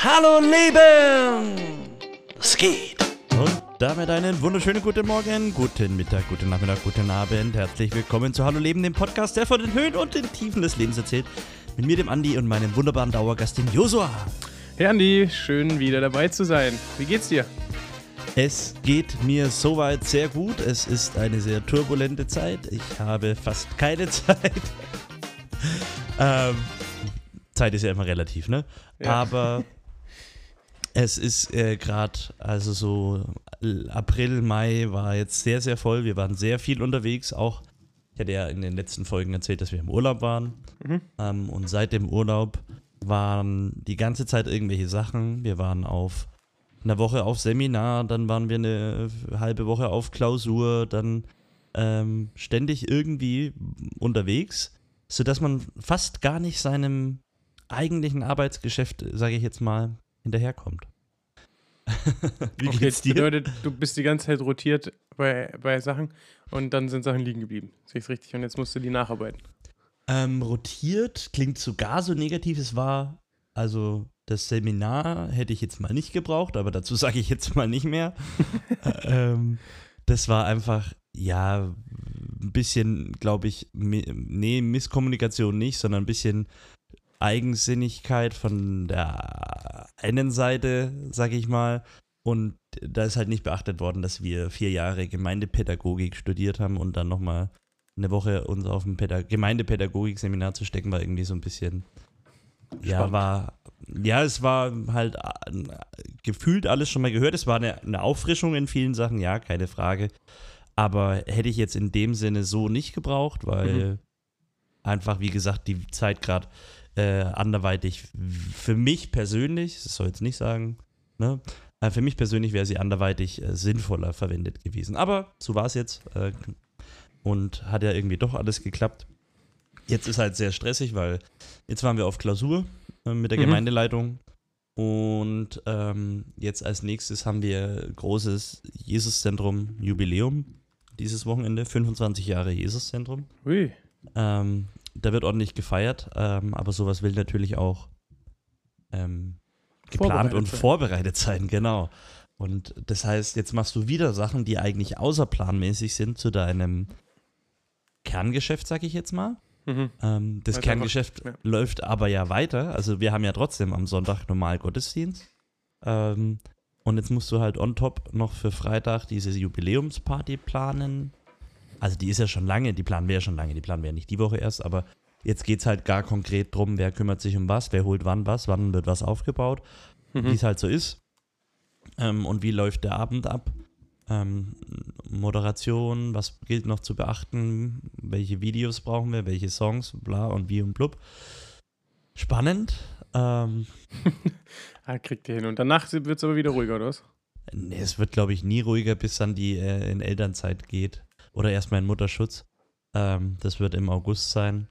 Hallo Leben! Es geht! Und damit einen wunderschönen guten Morgen, guten Mittag, guten Nachmittag, guten Abend. Herzlich willkommen zu Hallo Leben, dem Podcast, der von den Höhen und den Tiefen des Lebens erzählt. Mit mir, dem Andi und meinem wunderbaren Dauergast, dem Josua. Hey Andi, schön wieder dabei zu sein. Wie geht's dir? Es geht mir soweit sehr gut. Es ist eine sehr turbulente Zeit. Ich habe fast keine Zeit. ähm, Zeit ist ja immer relativ, ne? Ja. Aber es ist äh, gerade, also so April, Mai war jetzt sehr, sehr voll. Wir waren sehr viel unterwegs. Auch, ich hatte ja in den letzten Folgen erzählt, dass wir im Urlaub waren. Mhm. Ähm, und seit dem Urlaub waren die ganze Zeit irgendwelche Sachen. Wir waren auf einer Woche auf Seminar, dann waren wir eine halbe Woche auf Klausur, dann ähm, ständig irgendwie unterwegs, sodass man fast gar nicht seinem eigentlichen Arbeitsgeschäft, sage ich jetzt mal, hinterherkommt. Wie okay, geht's dir? bedeutet, du bist die ganze Zeit rotiert bei, bei Sachen und dann sind Sachen liegen geblieben. Sehe ich richtig? Und jetzt musst du die nacharbeiten. Ähm, rotiert klingt sogar so negativ. Es war, also das Seminar hätte ich jetzt mal nicht gebraucht, aber dazu sage ich jetzt mal nicht mehr. ähm, das war einfach, ja, ein bisschen, glaube ich, nee, Misskommunikation nicht, sondern ein bisschen Eigensinnigkeit von der einen Seite, sage ich mal. Und da ist halt nicht beachtet worden, dass wir vier Jahre Gemeindepädagogik studiert haben und dann nochmal eine Woche uns auf ein Gemeindepädagogik-Seminar zu stecken, war irgendwie so ein bisschen, Spannend. ja, war, ja, es war halt gefühlt alles schon mal gehört. Es war eine, eine Auffrischung in vielen Sachen, ja, keine Frage. Aber hätte ich jetzt in dem Sinne so nicht gebraucht, weil mhm. einfach, wie gesagt, die Zeit gerade äh, anderweitig für mich persönlich, das soll jetzt nicht sagen, ne? Äh, für mich persönlich wäre sie anderweitig äh, sinnvoller verwendet gewesen. Aber so war es jetzt. Äh, und hat ja irgendwie doch alles geklappt. Jetzt ist halt sehr stressig, weil jetzt waren wir auf Klausur äh, mit der mhm. Gemeindeleitung. Und ähm, jetzt als nächstes haben wir großes Jesuszentrum Jubiläum dieses Wochenende, 25 Jahre Jesuszentrum. Ui. Ähm, da wird ordentlich gefeiert, ähm, aber sowas will natürlich auch ähm, geplant und sein. vorbereitet sein, genau. Und das heißt, jetzt machst du wieder Sachen, die eigentlich außerplanmäßig sind zu deinem Kerngeschäft, sag ich jetzt mal. Mhm. Ähm, das Weiter Kerngeschäft ja. läuft aber ja weiter. Also wir haben ja trotzdem am Sonntag normal Gottesdienst. Ähm, und jetzt musst du halt on top noch für Freitag diese Jubiläumsparty planen. Also die ist ja schon lange, die planen wir ja schon lange, die planen wir ja nicht die Woche erst, aber jetzt geht es halt gar konkret drum, wer kümmert sich um was, wer holt wann was, wann wird was aufgebaut, mhm. wie es halt so ist. Ähm, und wie läuft der Abend ab. Ähm, Moderation, was gilt noch zu beachten, welche Videos brauchen wir, welche Songs, bla und wie und blub. Spannend. Ähm, ah, kriegt ihr hin. Und danach wird es aber wieder ruhiger, oder was? Nee, es wird, glaube ich, nie ruhiger, bis dann die äh, in Elternzeit geht. Oder erstmal in Mutterschutz. Ähm, das wird im August sein.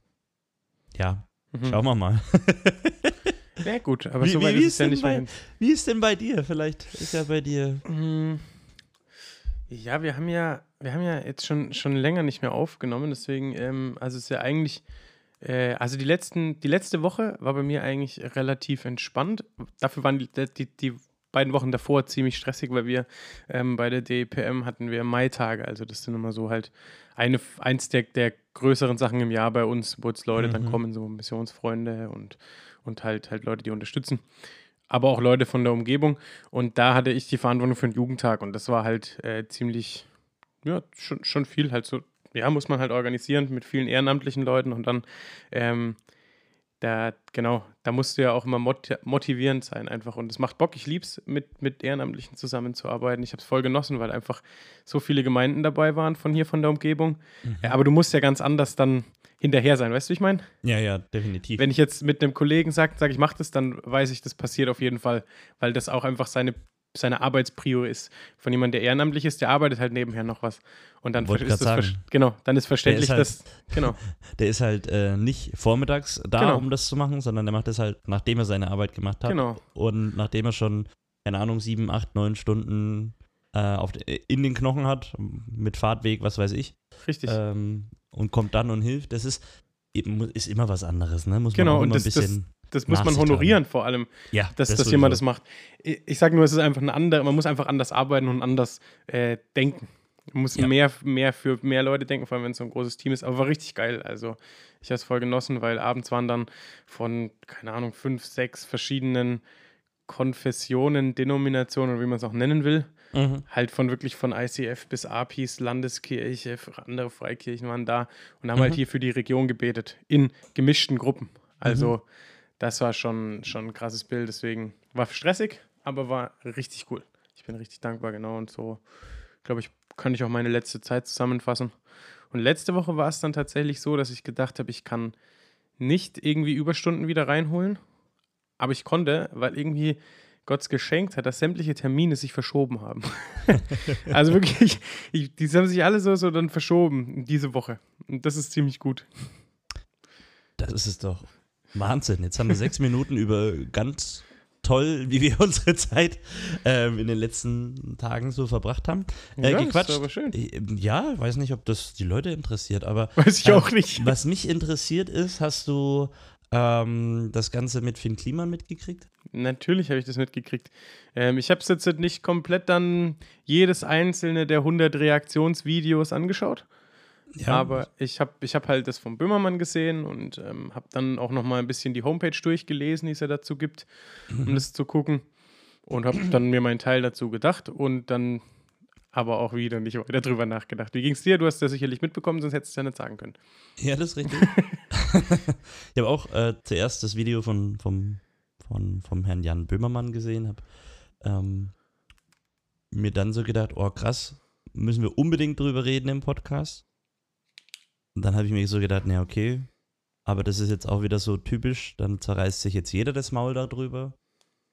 Ja, mhm. schauen wir mal. Sehr gut, aber wie, so weit wie, ist es ja nicht bei, Wie ist denn bei dir? Vielleicht ist ja bei dir. Mhm. Ja, wir haben ja, wir haben ja jetzt schon, schon länger nicht mehr aufgenommen, deswegen, ähm, also es ist ja eigentlich, äh, also die letzten, die letzte Woche war bei mir eigentlich relativ entspannt. Dafür waren die, die, die beiden Wochen davor ziemlich stressig, weil wir ähm, bei der DPM hatten wir Maitage, also das sind immer so halt eine, eins der, der größeren Sachen im Jahr bei uns, wo jetzt Leute mhm. dann kommen, so Missionsfreunde und, und halt, halt Leute, die unterstützen aber auch Leute von der Umgebung. Und da hatte ich die Verantwortung für den Jugendtag und das war halt äh, ziemlich, ja, schon, schon viel halt so, ja, muss man halt organisieren mit vielen ehrenamtlichen Leuten und dann, ähm, da, genau, da musst du ja auch immer motivierend sein einfach und es macht Bock. Ich liebe es, mit, mit Ehrenamtlichen zusammenzuarbeiten. Ich habe es voll genossen, weil einfach so viele Gemeinden dabei waren von hier, von der Umgebung. Mhm. Ja, aber du musst ja ganz anders dann hinterher sein. Weißt du, wie ich meine? Ja, ja, definitiv. Wenn ich jetzt mit einem Kollegen sage, sag, ich mache das, dann weiß ich, das passiert auf jeden Fall, weil das auch einfach seine, seine Arbeitsprio ist. Von jemandem, der ehrenamtlich ist, der arbeitet halt nebenher noch was. Und dann Wollte ist das genau, dann ist verständlich, halt, dass genau. Der ist halt äh, nicht vormittags da, genau. um das zu machen, sondern der macht das halt, nachdem er seine Arbeit gemacht hat. Genau. Und nachdem er schon, keine Ahnung, sieben, acht, neun Stunden äh, auf, in den Knochen hat, mit Fahrtweg, was weiß ich. Richtig. Ähm, und kommt dann und hilft. Das ist, ist immer was anderes, ne? Muss genau, man auch immer das, ein bisschen. Das muss man honorieren vor allem, Ja, dass, das dass jemand das macht. Ich, ich sage nur, es ist einfach ein anderer, man muss einfach anders arbeiten und anders äh, denken. Man muss Ja. mehr, mehr für mehr Leute denken, vor allem wenn es so ein großes Team ist. Aber war richtig geil. Also ich habe es voll genossen, weil abends waren dann von, keine Ahnung, fünf, sechs verschiedenen Konfessionen, Denominationen oder wie man es auch nennen will. Mhm. Halt von wirklich von ICF bis APIS, Landeskirche, andere Freikirchen waren da und haben Mhm. halt hier für die Region gebetet. In gemischten Gruppen. Mhm. Das war schon, schon ein krasses Bild. Deswegen war stressig, aber war richtig cool. Ich bin richtig dankbar, genau. Und so, glaube ich, kann ich auch meine letzte Zeit zusammenfassen. Und letzte Woche war es dann tatsächlich so, dass ich gedacht habe, ich kann nicht irgendwie Überstunden wieder reinholen. Aber ich konnte, weil irgendwie Gott's geschenkt hat, dass sämtliche Termine sich verschoben haben. also wirklich, ich, die haben sich alle so, so dann verschoben diese Woche. Und das ist ziemlich gut. Das ist es doch. Wahnsinn. Jetzt haben wir sechs Minuten über ganz toll, wie wir unsere Zeit ähm, in den letzten Tagen so verbracht haben. Äh, Ja, ist gequatscht. aber schön. Äh, Ja, weiß nicht, ob das die Leute interessiert, aber Weiß ich äh, auch nicht. Was mich interessiert ist, hast du ähm, das Ganze mit Finn Kliman mitgekriegt? Natürlich habe ich das mitgekriegt. Ähm, ich habe es jetzt nicht komplett dann jedes einzelne der 100 Reaktionsvideos angeschaut. Aber ich habe ich hab halt das vom Böhmermann gesehen und ähm, habe dann auch noch mal ein bisschen die Homepage durchgelesen, die es ja dazu gibt, um das zu gucken. Und habe dann mir meinen Teil dazu gedacht und dann aber auch wieder nicht weiter drüber nachgedacht. Wie ging es dir? Du hast ja sicherlich mitbekommen, sonst hättest du es ja nicht sagen können. Ja, das ist richtig. ich habe auch äh, zuerst das Video von, vom, von, vom Herrn Jan Böhmermann gesehen, habe ähm, mir dann so gedacht, oh krass, müssen wir unbedingt drüber reden im Podcast. Und dann habe ich mir so gedacht, na okay, aber das ist jetzt auch wieder so typisch, dann zerreißt sich jetzt jeder das Maul darüber.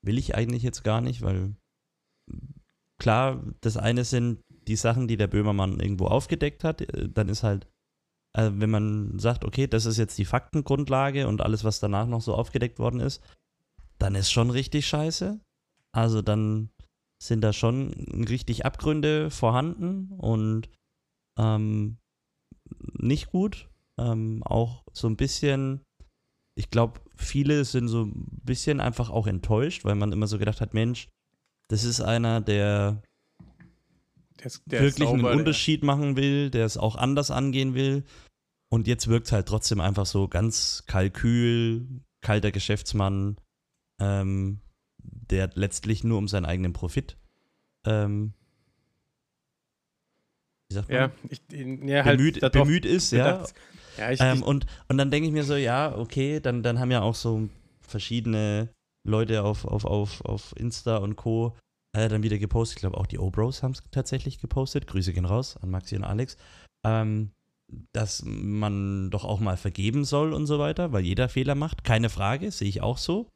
Will ich eigentlich jetzt gar nicht, weil klar, das eine sind die Sachen, die der Böhmermann irgendwo aufgedeckt hat, äh, dann ist halt äh, wenn man sagt, okay, das ist jetzt die Faktengrundlage und alles, was danach noch so aufgedeckt worden ist, dann ist schon richtig scheiße. Also dann sind da schon richtig Abgründe vorhanden und ähm, nicht gut. Ähm, auch so ein bisschen, ich glaube, viele sind so ein bisschen einfach auch enttäuscht, weil man immer so gedacht hat, Mensch, das ist einer, der Der ist, der wirklich sauber, einen der- Unterschied machen will, der es auch anders angehen will. Und jetzt wirkt es halt trotzdem einfach so ganz kalkül, kalter Geschäftsmann, ähm, der letztlich nur um seinen eigenen Profit, ähm, wie sagt man, Ja, ich, ja halt bemüht, bemüht ist, ja. bedacht. Ja, ich, Ähm, und, und dann denke ich mir so, ja, okay, dann, dann haben ja auch so verschiedene Leute auf, auf, auf, auf Insta und Co. Äh, dann wieder gepostet. Ich glaube, auch die O-Bros haben es tatsächlich gepostet. Grüße gehen raus an Maxi und Alex. Ähm, dass man doch auch mal vergeben soll und so weiter, weil jeder Fehler macht. Keine Frage, sehe ich auch so.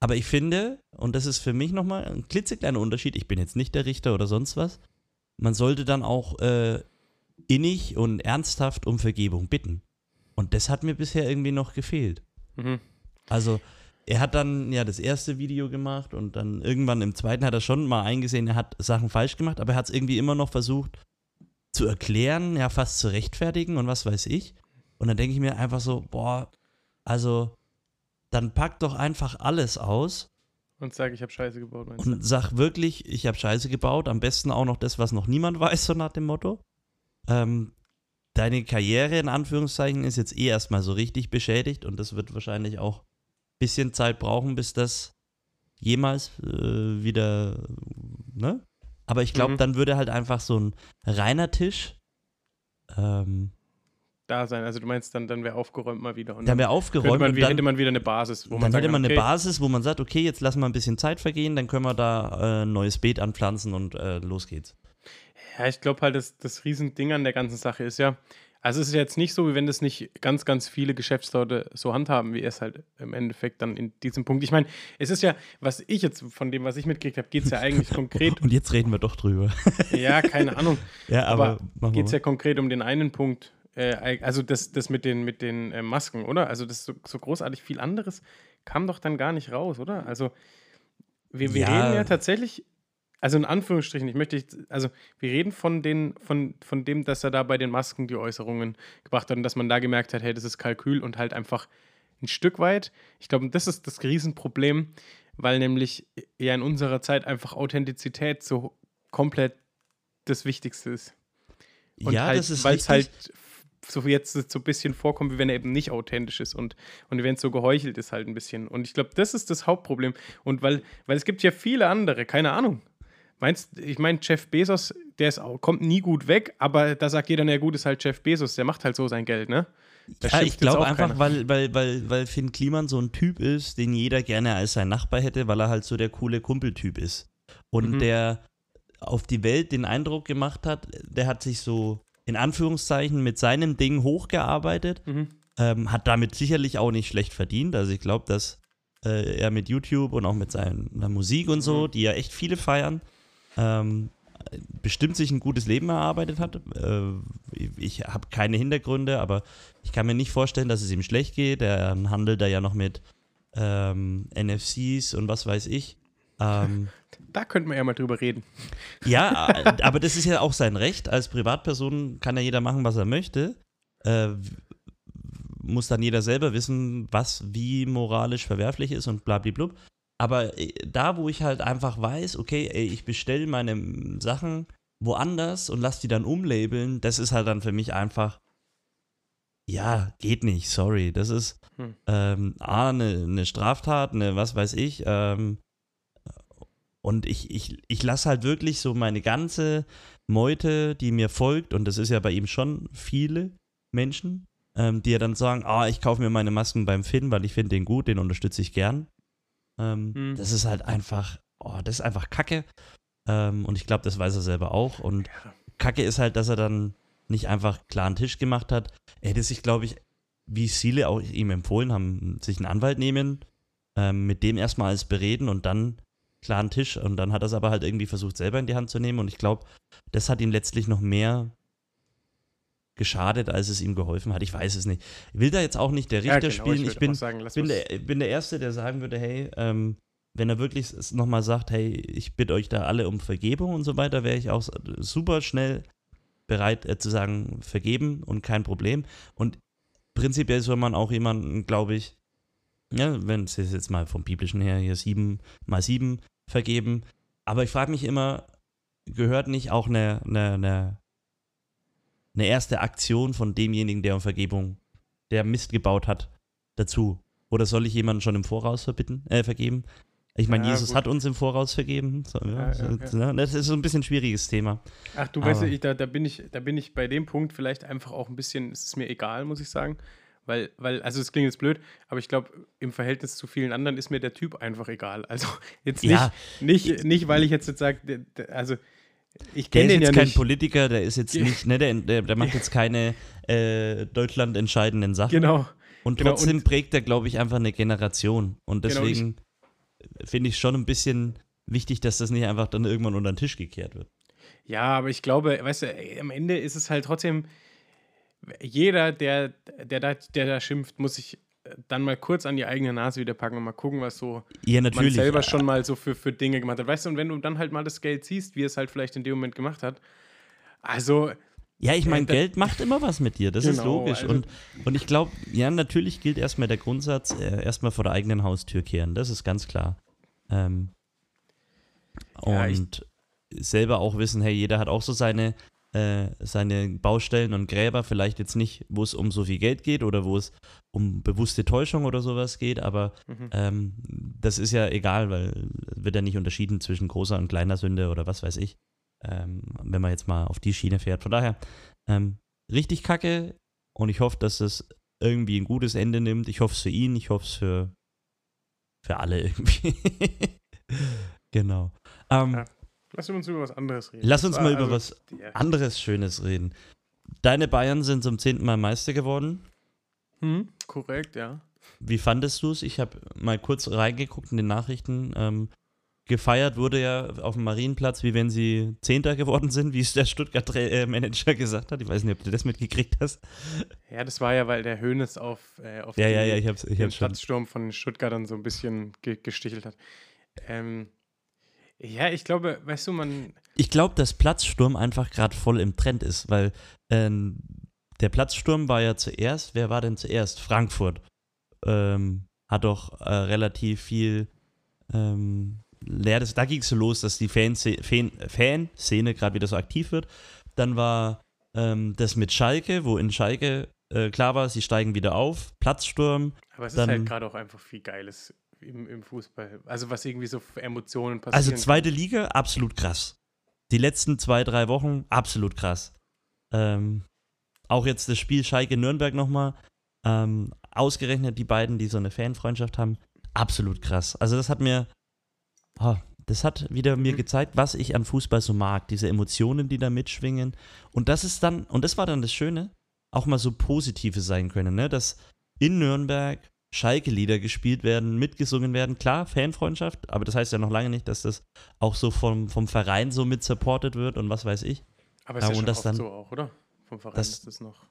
Aber ich finde, und das ist für mich nochmal ein klitzekleiner Unterschied, ich bin jetzt nicht der Richter oder sonst was, man sollte dann auch äh, innig und ernsthaft um Vergebung bitten. Und das hat mir bisher irgendwie noch gefehlt. mhm. Also, er hat dann ja das erste Video gemacht und dann irgendwann im zweiten hat er schon mal eingesehen, er hat Sachen falsch gemacht, aber er hat es irgendwie immer noch versucht zu erklären, ja, fast zu rechtfertigen und was weiß ich. Und dann denke ich mir einfach so, boah, also, dann pack doch einfach alles aus Und sage, ich habe Scheiße gebaut, und sag wirklich, ich habe Scheiße gebaut. Am besten auch noch das, was noch niemand weiß, so nach dem Motto. Ähm, deine Karriere in Anführungszeichen ist jetzt eh erstmal so richtig beschädigt und das wird wahrscheinlich auch ein bisschen Zeit brauchen, bis das jemals äh, wieder, ne? Aber ich glaube, Mhm. dann würde halt einfach so ein reiner Tisch, ähm, Da sein. Also du meinst, dann, dann wäre aufgeräumt mal wieder. Und dann wäre aufgeräumt man, und wie- dann, hätte man wieder eine Basis, wo man dann sagen hätte man eine okay, Basis, wo man sagt, okay, jetzt lassen wir ein bisschen Zeit vergehen, dann können wir da äh, ein neues Beet anpflanzen und äh, los geht's. Ja, ich glaube halt, das, das Riesending an der ganzen Sache ist ja, also es ist jetzt nicht so, wie wenn das nicht ganz, ganz viele Geschäftsleute so handhaben, wie er es halt im Endeffekt dann in diesem Punkt. Ich meine, es ist ja, was ich jetzt von dem, was ich mitgekriegt habe, geht es ja eigentlich konkret, Und jetzt reden wir doch drüber. ja, keine Ahnung, ja, aber, aber geht es ja konkret um den einen Punkt, äh, also das, das mit den, mit den äh, Masken, oder? Also das so, so großartig viel anderes kam doch dann gar nicht raus, oder? Also wir, wir Ja. reden ja tatsächlich, also in Anführungsstrichen, ich möchte, also wir reden von, den, von, von dem, dass er da bei den Masken die Äußerungen gebracht hat und dass man da gemerkt hat, hey, das ist Kalkül und halt einfach ein Stück weit. Ich glaube, das ist das Riesenproblem, weil nämlich ja in unserer Zeit einfach Authentizität so komplett das Wichtigste ist. Und ja, halt, das ist weil es halt so jetzt so ein bisschen vorkommt, wie wenn er eben nicht authentisch ist und, und wenn es so geheuchelt ist halt ein bisschen. Und ich glaube, das ist das Hauptproblem. Und weil, weil es gibt ja viele andere, keine Ahnung. Meinst ich meine, Jeff Bezos, der ist auch, kommt nie gut weg, aber da sagt jeder, na gut, ist halt Jeff Bezos, der macht halt so sein Geld, ne? Da Ja, ich glaube einfach, keiner. weil, weil, weil, weil Finn Kliman so ein Typ ist, den jeder gerne als sein Nachbar hätte, weil er halt so der coole Kumpeltyp ist. Und Mhm. der auf die Welt den Eindruck gemacht hat, der hat sich so in Anführungszeichen mit seinem Ding hochgearbeitet, Mhm. ähm, hat damit sicherlich auch nicht schlecht verdient. Also ich glaube, dass äh, er mit YouTube und auch mit seiner Musik und so, Mhm. die ja echt viele feiern, ähm, bestimmt sich ein gutes Leben erarbeitet hat. Äh, ich habe keine Hintergründe, aber ich kann mir nicht vorstellen, dass es ihm schlecht geht. Er handelt da ja noch mit ähm, NFCs und was weiß ich. Ähm, Da könnten wir ja mal drüber reden. ja, aber das ist ja auch sein Recht. Als Privatperson kann ja jeder machen, was er möchte. Äh, muss dann jeder selber wissen, was wie moralisch verwerflich ist und blablablub. Aber äh, da, wo ich halt einfach weiß, okay, ey, ich bestelle meine Sachen woanders und lass die dann umlabeln, das ist halt dann für mich einfach, ja, geht nicht, sorry. Das ist Hm. ähm, A, eine ne Straftat, eine was weiß ich, ähm, und ich, ich, ich lasse halt wirklich so meine ganze Meute, die mir folgt, und das ist ja bei ihm schon viele Menschen, ähm, die ja dann sagen, ah, ich kaufe mir meine Masken beim Finn, weil ich finde den gut, den unterstütze ich gern. Ähm, Hm. Das ist halt einfach, oh, das ist einfach Kacke. Ähm, und ich glaube, das weiß er selber auch. Und Ja. Kacke ist halt, dass er dann nicht einfach klaren Tisch gemacht hat. Er hätte sich, glaube ich, wie viele auch ihm empfohlen haben, sich einen Anwalt nehmen, ähm, mit dem erstmal alles bereden und dann klaren Tisch. Und dann hat er es aber halt irgendwie versucht, selber in die Hand zu nehmen. Und ich glaube, das hat ihm letztlich noch mehr geschadet, als es ihm geholfen hat. Ich weiß es nicht. Ich will da jetzt auch nicht der Ja, Richter genau, spielen. würd Ich, bin, sagen, bin, der, bin der Erste, der sagen würde, hey, ähm, wenn er wirklich nochmal sagt, hey, ich bitte euch da alle um Vergebung und so weiter, wäre ich auch super schnell bereit äh, zu sagen, vergeben und kein Problem. Und prinzipiell soll man auch jemanden, glaube ich, ja, wenn es jetzt mal vom Biblischen her hier sieben mal sieben vergeben. Aber ich frage mich immer, gehört nicht auch eine, eine, eine, eine erste Aktion von demjenigen, der um Vergebung, der Mist gebaut hat, dazu? Oder soll ich jemanden schon im Voraus verbitten, äh, vergeben? Ich meine, Ja, Jesus gut. hat uns im Voraus vergeben. So, ja, ja, ne, Das ist so ein bisschen ein schwieriges Thema. Ach, du weißt, Aber- ich, da, da, bin ich, da bin ich bei dem Punkt vielleicht einfach auch ein bisschen, es ist mir egal, muss ich sagen. Weil, weil also es klingt jetzt blöd, aber ich glaube, im Verhältnis zu vielen anderen ist mir der Typ einfach egal. Also jetzt nicht, Ja. nicht, nicht weil ich jetzt, jetzt sage, also ich Der kenne ist den jetzt ja kein nicht. Politiker, der ist jetzt nicht, ne, der, der, der macht jetzt keine äh, Deutschland entscheidenden Sachen. Genau. Und genau, trotzdem und- prägt er, glaube ich, einfach eine Generation. Und Genau, deswegen finde ich schon ein bisschen wichtig, dass das nicht einfach dann irgendwann unter den Tisch gekehrt wird. Ja, aber ich glaube, weißt du, am Ende ist es halt trotzdem, jeder, der, der, da, der da schimpft, muss sich äh, dann mal kurz an die eigene Nase wieder packen und mal gucken, was so Ja, man selber äh, schon mal so für, für Dinge gemacht hat. Weißt du, und wenn du dann halt mal das Geld siehst, wie es halt vielleicht in dem Moment gemacht hat, also Ja, ich meine, da- Geld macht immer was mit dir, das ist Genau, logisch. also- und, und ich glaube, ja, natürlich gilt erstmal der Grundsatz, äh, erstmal vor der eigenen Haustür kehren, das ist ganz klar. Ähm, Ja, und selber auch wissen, hey, jeder hat auch so seine, äh, seine Baustellen und Gräber, vielleicht jetzt nicht, wo es um so viel Geld geht oder wo es um bewusste Täuschung oder sowas geht, aber mhm. ähm, das ist ja egal, weil es wird ja nicht unterschieden zwischen großer und kleiner Sünde oder was weiß ich, ähm, wenn man jetzt mal auf die Schiene fährt. Von daher, ähm, richtig kacke und ich hoffe, dass es irgendwie ein gutes Ende nimmt. Ich hoffe es für ihn, ich hoffe es für, für alle irgendwie. genau. Ähm, Ja. Lass uns über was anderes reden. Lass uns mal über also- was Ja. anderes Schönes reden. Deine Bayern sind zum zehnten Mal Meister geworden. Hm, korrekt, ja. Wie fandest du es? Ich habe mal kurz reingeguckt in den Nachrichten. Ähm, gefeiert wurde ja auf dem Marienplatz, wie wenn sie Zehnter geworden sind, wie es der Stuttgart-Manager gesagt hat. Ich weiß nicht, ob du das mitgekriegt hast. Ja, das war ja, weil der Hönes auf, äh, auf Ja, die, ja, ja, ich hab's, ich den. Platzsturm von den Stuttgartern so ein bisschen ge gestichelt hat. Ähm, ja, ich glaube, weißt du, man. Ich glaube, dass Platzsturm einfach gerade voll im Trend ist, weil ähm, der Platzsturm war ja zuerst, wer war denn zuerst? Frankfurt. ähm, hat doch äh, relativ viel ähm, ja, das, da ging es so los, dass die Fanszene Fan, gerade wieder so aktiv wird. Dann war ähm, das mit Schalke, wo in Schalke äh, klar war, sie steigen wieder auf, Platzsturm. Aber es dann, ist halt gerade auch einfach viel Geiles im, im, Fußball. Also was irgendwie so für Emotionen passiert. Also zweite Liga, absolut krass. Die letzten zwei, drei Wochen, absolut krass. Ähm, auch jetzt das Spiel Schalke-Nürnberg nochmal. Ähm, ausgerechnet die beiden, die so eine Fanfreundschaft haben, absolut krass. Also das hat mir oh, das hat wieder mir mhm. gezeigt, was ich an Fußball so mag. Diese Emotionen, die da mitschwingen. Und das ist dann, und das war dann das Schöne, auch mal so positive sein können, ne? Dass in Nürnberg Schalke-Lieder gespielt werden, mitgesungen werden. Klar, Fanfreundschaft, aber das heißt ja noch lange nicht, dass das auch so vom, vom Verein so mit supported wird und was weiß ich. Aber ist ja, ja schon das dann, so auch, oder? Vom Verein das, ist das noch.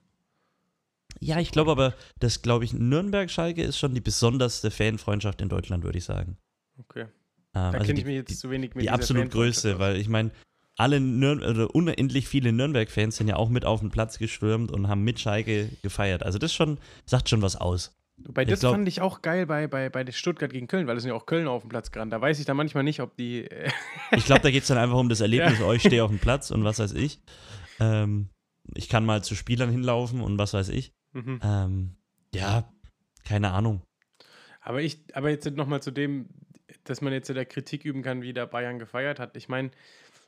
Ja, ich glaube aber, das glaube ich, Nürnberg-Schalke ist schon die besonderste Fanfreundschaft in Deutschland, würde ich sagen. Okay. Ähm, da also kenne ich mich jetzt zu wenig mit Die absolut größte, weil ich meine, alle Nür oder unendlich viele Nürnberg-Fans sind ja auch mit auf den Platz gestürmt und haben mit Schalke gefeiert. Also das schon, sagt schon was aus. Bei das glaub, fand ich auch geil bei, bei, bei Stuttgart gegen Köln, weil es sind ja auch Köln auf dem Platz gerannt. Da weiß ich dann manchmal nicht, ob die. Äh ich glaube, da geht es dann einfach um das Erlebnis, ja. ich stehe auf dem Platz und was weiß ich. Ähm, ich kann mal zu Spielern hinlaufen und was weiß ich. Mhm. Ähm, ja, keine Ahnung. Aber ich, aber jetzt nochmal zu dem, dass man jetzt der Kritik üben kann, wie der Bayern gefeiert hat. Ich meine,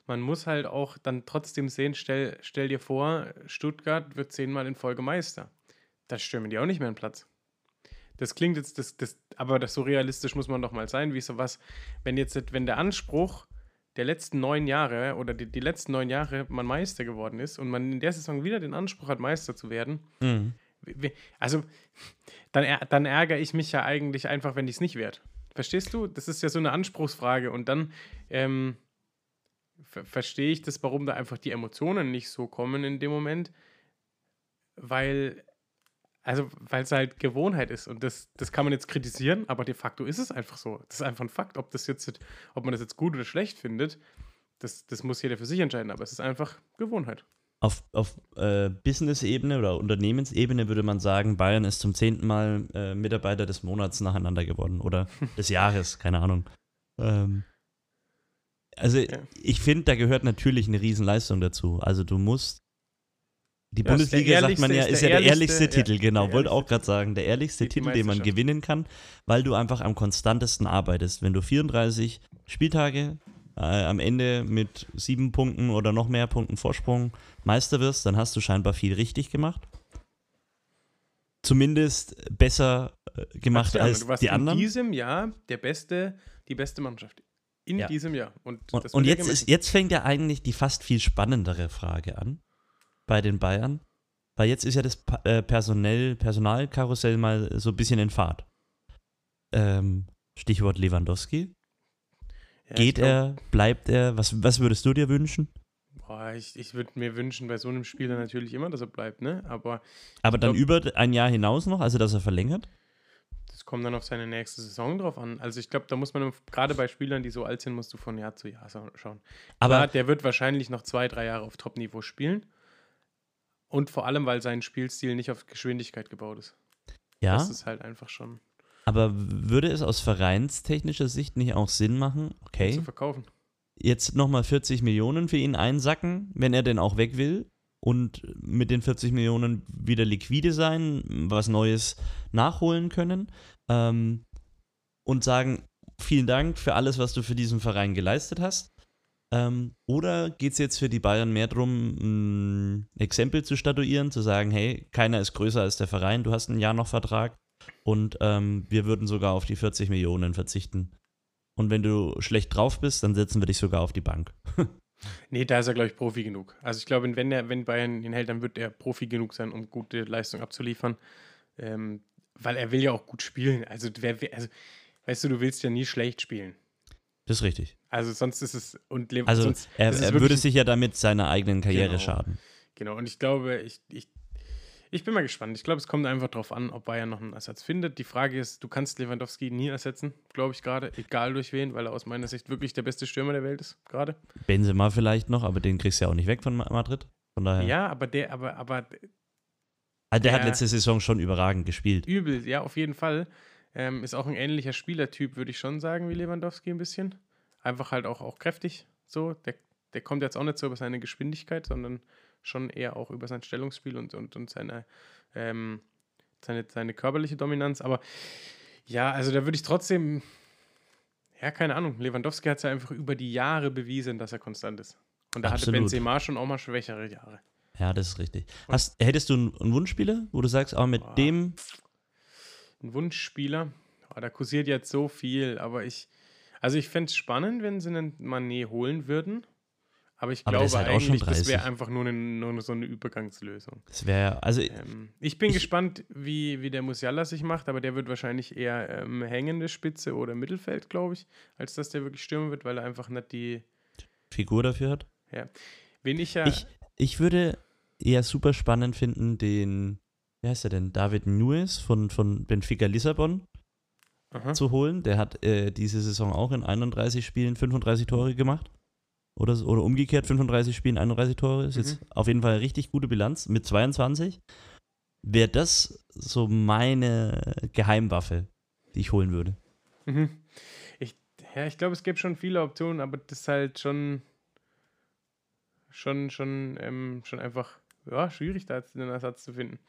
man muss halt auch dann trotzdem sehen, stell, stell dir vor, Stuttgart wird zehnmal in Folge Meister. Da stürmen die auch nicht mehr einen Platz. Das klingt jetzt, das, das, aber das so realistisch muss man doch mal sein, wie sowas, wenn jetzt, wenn der Anspruch der letzten neun Jahre oder die, die letzten neun Jahre man Meister geworden ist und man in der Saison wieder den Anspruch hat, Meister zu werden, mhm. also dann, dann ärgere ich mich ja eigentlich einfach, wenn ich es nicht werde. Verstehst du? Das ist ja so eine Anspruchsfrage. Und dann ähm, ver verstehe ich das, warum da einfach die Emotionen nicht so kommen in dem Moment. Weil, also, weil es halt Gewohnheit ist. Und das, das kann man jetzt kritisieren, aber de facto ist es einfach so. Das ist einfach ein Fakt. Ob, das jetzt, ob man das jetzt gut oder schlecht findet, das, das muss jeder für sich entscheiden. Aber es ist einfach Gewohnheit auf, auf äh, Business-Ebene oder Unternehmensebene würde man sagen, Bayern ist zum zehnten Mal äh, Mitarbeiter des Monats nacheinander geworden oder des Jahres, keine Ahnung. Ähm, also ja. ich finde, da gehört natürlich eine Riesenleistung dazu. Also du musst die ja, Bundesliga, sagt man ja, ist, ist ja der ehrlichste ja, Titel, genau. Wollte auch gerade sagen, der ehrlichste Titel, den man gewinnen kann, weil du einfach am konstantesten arbeitest. Wenn du 34 Spieltage äh, am Ende mit sieben Punkten oder noch mehr Punkten Vorsprung Meister wirst, dann hast du scheinbar viel richtig gemacht. Zumindest besser äh, gemacht Ach, als du warst die anderen. In diesem Jahr der beste, die beste Mannschaft. In ja. diesem Jahr. Und, und, und jetzt, ist, jetzt fängt ja eigentlich die fast viel spannendere Frage an bei den Bayern. Weil jetzt ist ja das äh, Personell, Personalkarussell mal so ein bisschen in Fahrt. Ähm, Stichwort Lewandowski. Ja, Geht glaub, er? Bleibt er? Was, was würdest du dir wünschen? Boah, ich, ich würde mir wünschen, bei so einem Spieler natürlich immer, dass er bleibt, ne? Aber, Aber dann glaub, über ein Jahr hinaus noch, also dass er verlängert? Das kommt dann auf seine nächste Saison drauf an. Also ich glaube, da muss man, gerade bei Spielern, die so alt sind, musst du von Jahr zu Jahr schauen. Aber Klar, der wird wahrscheinlich noch zwei, drei Jahre auf Top-Niveau spielen. Und vor allem, weil sein Spielstil nicht auf Geschwindigkeit gebaut ist. Ja. Das ist halt einfach schon. Aber würde es aus vereinstechnischer Sicht nicht auch Sinn machen, okay, zu verkaufen. jetzt nochmal 40 Millionen für ihn einsacken, wenn er denn auch weg will und mit den 40 Millionen wieder liquide sein, was Neues nachholen können ähm, und sagen, vielen Dank für alles, was du für diesen Verein geleistet hast. Ähm, oder geht es jetzt für die Bayern mehr darum, ein Exempel zu statuieren, zu sagen, hey, keiner ist größer als der Verein, du hast ein Jahr noch Vertrag, und ähm, wir würden sogar auf die 40 Millionen verzichten. Und wenn du schlecht drauf bist, dann setzen wir dich sogar auf die Bank. nee, da ist er, glaube ich, Profi genug. Also ich glaube, wenn, er, wenn Bayern ihn hält, dann wird er Profi genug sein, um gute Leistung abzuliefern. Ähm, weil er will ja auch gut spielen. Also, wer, also, weißt du, du willst ja nie schlecht spielen. Das ist richtig. Also sonst ist es und also sonst, er, er würde sich ja damit seiner eigenen Karriere genau, schaden. Genau. Und ich glaube, ich, ich ich bin mal gespannt. Ich glaube, es kommt einfach darauf an, ob Bayern noch einen Ersatz findet. Die Frage ist, du kannst Lewandowski nie ersetzen, glaube ich gerade, egal durch wen, weil er aus meiner Sicht wirklich der beste Stürmer der Welt ist, gerade. Benzema vielleicht noch, aber den kriegst du ja auch nicht weg von Madrid. Von daher. Ja, aber der, aber, aber Also der Ja. hat letzte Saison schon überragend gespielt. Übel, ja, auf jeden Fall. Ähm, ist auch ein ähnlicher Spielertyp, würde ich schon sagen, wie Lewandowski ein bisschen. Einfach halt auch, auch kräftig. So, der, der kommt jetzt auch nicht so über seine Geschwindigkeit, sondern schon eher auch über sein Stellungsspiel und, und, und seine, ähm, seine, seine körperliche Dominanz. Aber ja, also da würde ich trotzdem, ja, keine Ahnung, Lewandowski hat es ja einfach über die Jahre bewiesen, dass er konstant ist. Und da hatte Absolut. Benzema schon auch mal schwächere Jahre. Ja, das ist richtig. Hast, hättest du einen, einen Wunschspieler, wo du sagst, aber mit Boah. dem, Ein Wunschspieler, oh, da kursiert jetzt so viel, aber ich, also ich fände es spannend, wenn sie einen Manet holen würden. Aber ich Aber glaube halt eigentlich, das wäre 30. einfach nur, eine, nur so eine Übergangslösung. das wäre, also Ähm, ich bin Ich- gespannt, wie, wie der Musiala sich macht, aber der wird wahrscheinlich eher ähm, hängende Spitze oder Mittelfeld, glaube ich, als dass der wirklich stürmen wird, weil er einfach nicht die. Figur dafür hat. Wen ich ja. Ich, ich würde eher super spannend finden, den, wie heißt er denn, David Nuez von, von Benfica Lissabon aha, zu holen. Der hat äh, diese Saison auch in 31 Spielen 35 Tore gemacht. Oder, oder umgekehrt, 35 Spielen, 31 Tore. Ist jetzt auf jeden Fall eine richtig gute Bilanz mit 22. Wäre das so meine Geheimwaffe, die ich holen würde. mhm. ich, ja, ich glaube, es gibt schon viele Optionen, aber das ist halt schon. Schon, schon, ähm, schon einfach. Ja, schwierig, da jetzt einen Ersatz zu finden.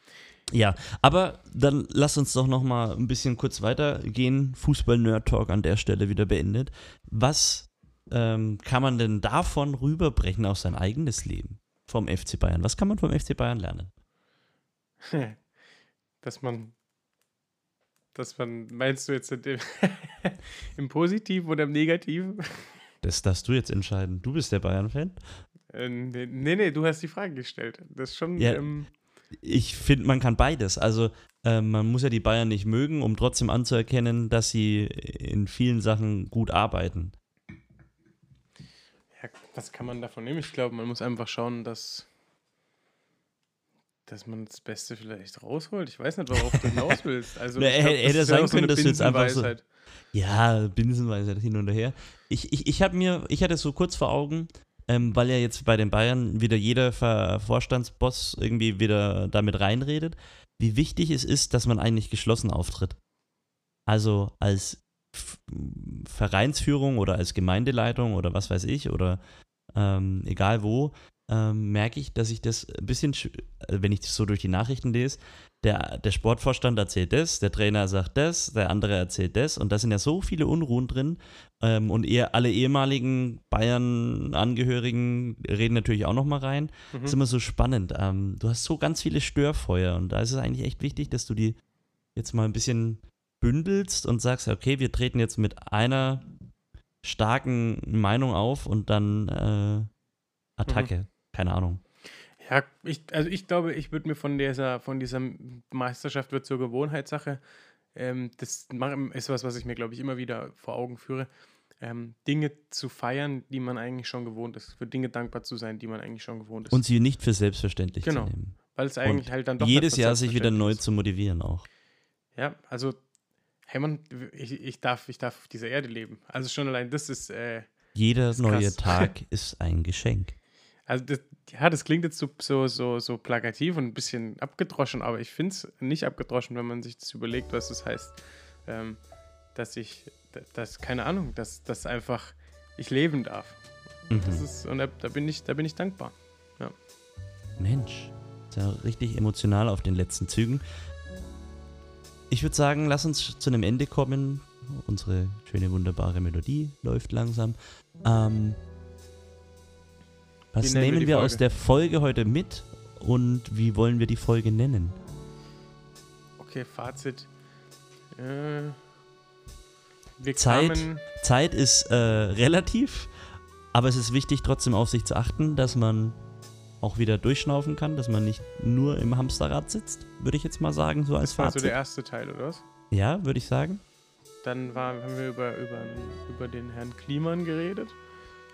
Ja, aber dann lass uns doch noch mal ein bisschen kurz weitergehen. Fußball-Nerd-Talk an der Stelle wieder beendet. Was ähm, kann man denn davon rüberbrechen auf sein eigenes Leben vom FC Bayern? Was kann man vom FC Bayern lernen? dass man, dass man, meinst du jetzt im, im Positiven oder im Negativen? Das darfst du jetzt entscheiden. Du bist der Bayern-Fan. Äh, nee, nee, du hast die Frage gestellt. Das ist schon, Ja. ähm, Ich finde, man kann beides. Also äh, man muss ja die Bayern nicht mögen, um trotzdem anzuerkennen, dass sie in vielen Sachen gut arbeiten. ja, was kann man davon nehmen? Ich glaube, man muss einfach schauen, dass, dass man das Beste vielleicht rausholt. Ich weiß nicht, worauf du hinaus willst. Also, Na, ich glaub, hätte- das sein so können, eine dass du jetzt einfach so- Binsenweisheit. Ja, binsenweise hin und her. Ich, ich, ich mir, ich hatte es so kurz vor Augen, ähm, weil ja jetzt bei den Bayern wieder jeder Vorstandsboss irgendwie wieder damit reinredet, wie wichtig es ist, dass man eigentlich geschlossen auftritt. Also als Vereinsführung oder als Gemeindeleitung oder was weiß ich oder ähm, egal wo, ähm, merke ich, dass ich das ein bisschen, sch- äh, wenn ich das so durch die Nachrichten lese, der, der Sportvorstand erzählt das, der Trainer sagt das, der andere erzählt das und da sind ja so viele Unruhen drin ähm, und eher alle ehemaligen Bayern-Angehörigen reden natürlich auch nochmal rein. Mhm. Das ist immer so spannend. Ähm, du hast so ganz viele Störfeuer und da ist es eigentlich echt wichtig, dass du die jetzt mal ein bisschen bündelst und sagst, okay, wir treten jetzt mit einer starken Meinung auf und dann äh, Attacke. Keine Ahnung. Ja, ich, also ich glaube, ich würde mir von dieser, von dieser Meisterschaft wird zur Gewohnheitssache. Ähm, das ist was, was ich mir, glaube ich, immer wieder vor Augen führe. Ähm, Dinge zu feiern, die man eigentlich schon gewohnt ist. Für Dinge dankbar zu sein, die man eigentlich schon gewohnt ist. Und sie nicht für selbstverständlich Genau. zu nehmen. Weil es eigentlich halt dann doch Jedes Jahr sich wieder neu ist. zu motivieren auch. Ja, also, hey man, ich, ich, darf, ich darf auf dieser Erde leben. Also schon allein das ist, äh, Jeder ist neue. Tag ist ein Geschenk. Also das, ja, das klingt jetzt so, so, so, so plakativ und ein bisschen abgedroschen, aber ich finde es nicht abgedroschen, wenn man sich das überlegt, was das heißt. Ähm, dass ich, da- dass, keine Ahnung, dass, dass einfach ich leben darf. Mhm. Das ist, und da, da, bin ich, da bin ich dankbar. Mensch, ist ja richtig emotional auf den letzten Zügen. Ich würde sagen, lass uns zu einem Ende kommen. Unsere schöne, wunderbare Melodie läuft langsam. Ähm, was wir nehmen die wir Folge? aus der Folge heute mit und wie wollen wir die Folge nennen? Okay, Fazit. Äh, wir Zeit. Zeit ist äh, relativ, aber es ist wichtig, trotzdem auf sich zu achten, dass man auch wieder durchschnaufen kann, dass man nicht nur im Hamsterrad sitzt, würde ich jetzt mal sagen, so als das war Fazit. der erste Teil, oder was? ja, würde ich sagen. Dann war, haben wir über, über, über den Herrn Kliman geredet.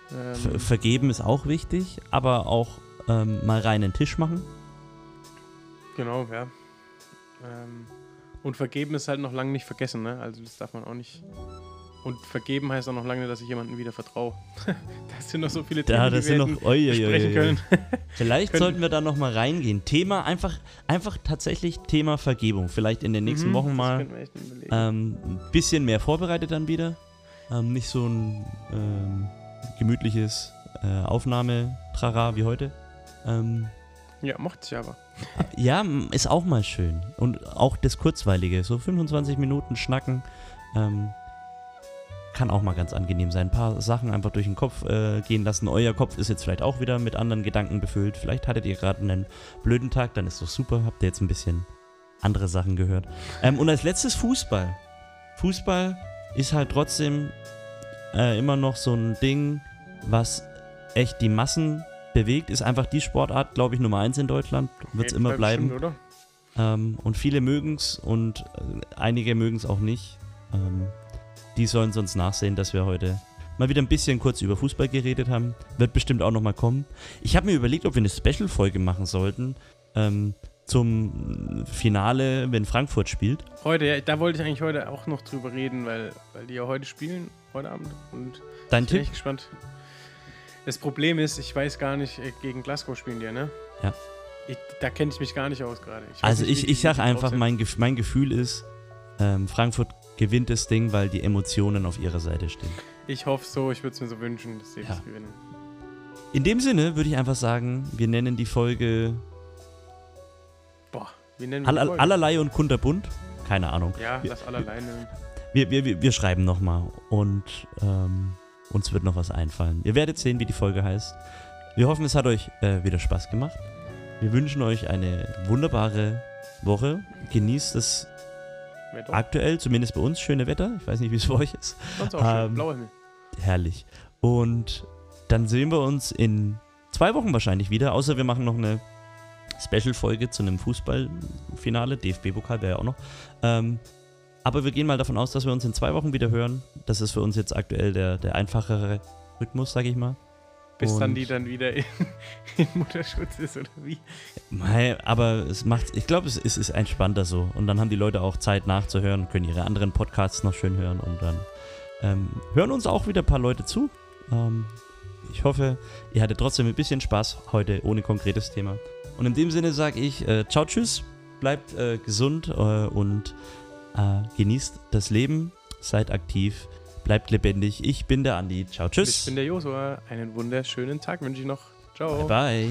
Ver Ähm, vergeben ist auch wichtig, aber auch ähm, mal reinen Tisch machen. Genau, ja. Ähm, und vergeben ist halt noch lange nicht vergessen, ne? Also das darf man auch nicht, Und vergeben heißt auch noch lange, dass ich jemandem wieder vertraue. das sind noch so viele Themen, das die wir sind noch, oi, besprechen können. Vielleicht können. sollten wir da noch mal reingehen. Thema, einfach, einfach tatsächlich Thema Vergebung. Vielleicht in den nächsten mhm, Wochen mal ähm, ein bisschen mehr vorbereitet dann wieder. Ähm, nicht so ein ähm, gemütliches äh, Aufnahmetrara wie heute. Ähm, ja, macht sich aber. ja, ist auch mal schön. Und auch das Kurzweilige. So 25 Minuten schnacken. Ähm, kann auch mal ganz angenehm sein. Ein paar Sachen einfach durch den Kopf äh, gehen lassen. Euer Kopf ist jetzt vielleicht auch wieder mit anderen Gedanken befüllt. Vielleicht hattet ihr gerade einen blöden Tag, dann ist doch super. Habt ihr jetzt ein bisschen andere Sachen gehört. Ähm, und als letztes Fußball. Fußball ist halt trotzdem äh, immer noch so ein Ding, was echt die Massen bewegt. Ist einfach die Sportart, glaube ich, Nummer eins in Deutschland. Wird es immer bleiben. Bestimmt, ähm, und viele mögen es und äh, einige mögen es auch nicht. Ähm, die sollen sonst nachsehen, dass wir heute mal wieder ein bisschen kurz über Fußball geredet haben. Wird bestimmt auch nochmal kommen. Ich habe mir überlegt, ob wir eine Special-Folge machen sollten. Ähm, zum Finale, wenn Frankfurt spielt. Heute, ja, da wollte ich eigentlich heute auch noch drüber reden, weil, weil die ja heute spielen, heute Abend. Und Dein ich bin echt gespannt. Das Problem ist, ich weiß gar nicht, äh, gegen Glasgow spielen die, ne? Ja. Ich, da kenne ich mich gar nicht aus gerade. Also nicht, ich, ich sag einfach, mein, mein Gefühl ist, ähm, Frankfurt gewinnt das Ding, weil die Emotionen auf ihrer Seite stehen. Ich hoffe so, ich würde es mir so wünschen, dass sie ja. das gewinnen. In dem Sinne würde ich einfach sagen, wir nennen die Folge. Wie nennen wir Folge? Allerlei und kunterbunt? Keine Ahnung. Ja, wir, lass allerlei nennen. Wir, wir, wir, wir schreiben nochmal und ähm, uns wird noch was einfallen. Ihr werdet sehen, wie die Folge heißt. Wir hoffen, es hat euch äh, wieder Spaß gemacht. Wir wünschen euch eine wunderbare Woche. Genießt das Wetter. Aktuell, zumindest bei uns, schöne Wetter. Ich weiß nicht, wie es für euch ist. Sonst auch schön. Ähm, Blauer Himmel. Herrlich. Und dann sehen wir uns in zwei Wochen wahrscheinlich wieder, außer wir machen noch eine Special-Folge zu einem Fußballfinale. DFB-Pokal wäre ja auch noch. Ähm, aber wir gehen mal davon aus, dass wir uns in zwei Wochen wieder hören. Das ist für uns jetzt aktuell der, der einfachere Rhythmus, sage ich mal. Bis und dann die dann wieder in, in, Mutterschutz ist oder wie? Mei, aber es macht, ich glaube, es, es, ist entspannter so. Und dann haben die Leute auch Zeit nachzuhören, können ihre anderen Podcasts noch schön hören und dann ähm, hören uns auch wieder ein paar Leute zu. Ähm, ich hoffe, ihr hattet trotzdem ein bisschen Spaß heute ohne konkretes Thema. Und in dem Sinne sage ich, äh, ciao, tschüss, bleibt äh, gesund äh, und äh, genießt das Leben, seid aktiv Bleibt lebendig. Ich bin der Andi. Ciao, tschüss. Ich bin der Josua. Einen wunderschönen Tag wünsche ich noch. Ciao. Bye. bye.